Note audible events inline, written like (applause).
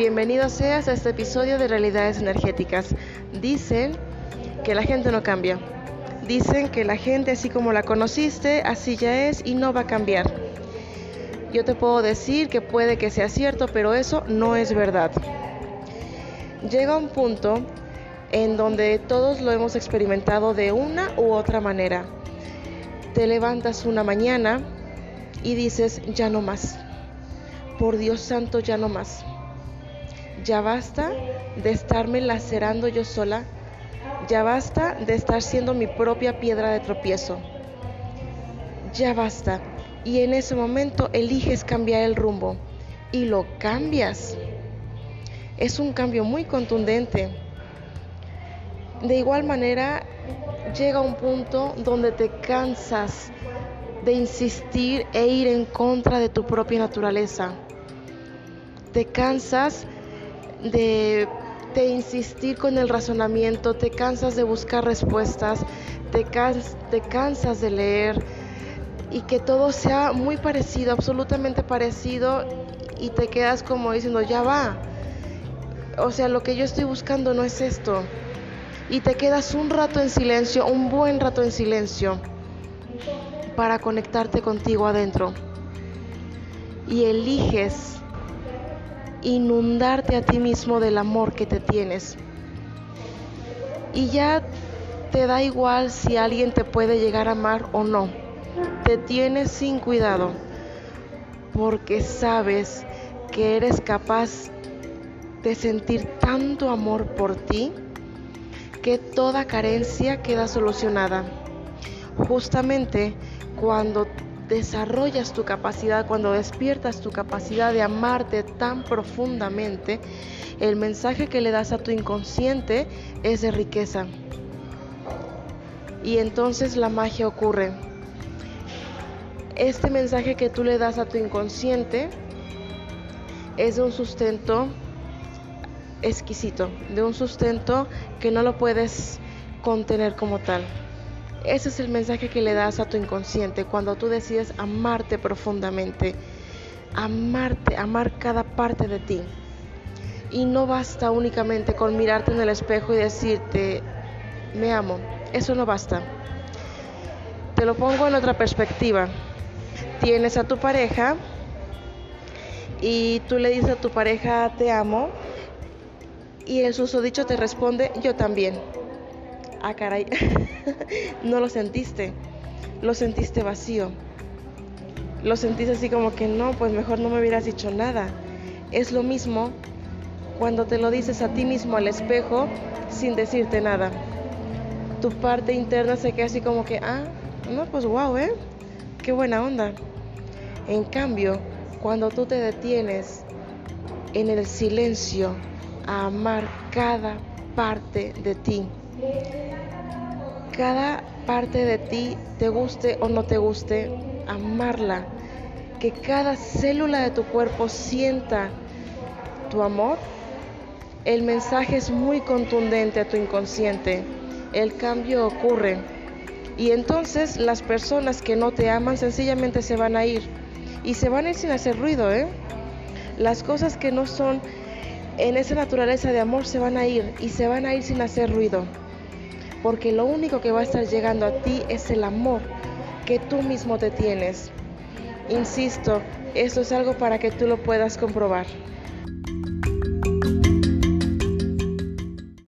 Bienvenido seas a este episodio de Realidades Energéticas. Dicen que la gente no cambia. Dicen que la gente así como la conociste, así ya es y no va a cambiar. Yo te puedo decir que puede que sea cierto, pero eso no es verdad. Llega un punto en donde todos lo hemos experimentado de una u otra manera. Te levantas una mañana y dices, ya no más. Por Dios santo, ya no más. Ya basta de estarme lacerando yo sola. Ya basta de estar siendo mi propia piedra de tropiezo. Ya basta. Y en ese momento eliges cambiar el rumbo. Y lo cambias. Es un cambio muy contundente. De igual manera, llega un punto donde te cansas de insistir e ir en contra de tu propia naturaleza. Te cansas de, insistir con el razonamiento, te cansas de buscar respuestas, te, te cansas de leer y que todo sea muy parecido, absolutamente parecido y te quedas como diciendo, ya va. O sea, lo que yo estoy buscando no es esto. Y te quedas un rato en silencio, un buen rato en silencio, para conectarte contigo adentro. Y eliges inundarte a ti mismo del amor que te tienes. Y ya te da igual si alguien te puede llegar a amar o no. Te tienes sin cuidado porque sabes que eres capaz de sentir tanto amor por ti que toda carencia queda solucionada. Justamente cuando desarrollas tu capacidad, cuando despiertas tu capacidad de amarte tan profundamente, el mensaje que le das a tu inconsciente es de riqueza. Y entonces la magia ocurre. Este mensaje que tú le das a tu inconsciente es de un sustento exquisito, de un sustento que no lo puedes contener como tal. Ese es el mensaje que le das a tu inconsciente cuando tú decides amarte profundamente, amarte, amar cada parte de ti. Y no basta únicamente con mirarte en el espejo y decirte, me amo. Eso no basta. Te lo pongo en otra perspectiva. Tienes a tu pareja y tú le dices a tu pareja, te amo. Y el susodicho te responde, yo también ah, caray, (laughs) no lo sentiste, lo sentiste vacío, lo sentiste así como que no, pues mejor no me hubieras dicho nada. Es lo mismo cuando te lo dices a ti mismo al espejo sin decirte nada. Tu parte interna se queda así como que, ah, no, pues wow, ¿eh? Qué buena onda. En cambio, cuando tú te detienes en el silencio a amar cada parte de ti, cada parte de ti, te guste o no te guste, amarla. Que cada célula de tu cuerpo sienta tu amor. El mensaje es muy contundente a tu inconsciente. El cambio ocurre. Y entonces las personas que no te aman sencillamente se van a ir. Y se van a ir sin hacer ruido, ¿eh? Las cosas que no son en esa naturaleza de amor se van a ir y se van a ir sin hacer ruido porque lo único que va a estar llegando a ti es el amor que tú mismo te tienes. Insisto, esto es algo para que tú lo puedas comprobar.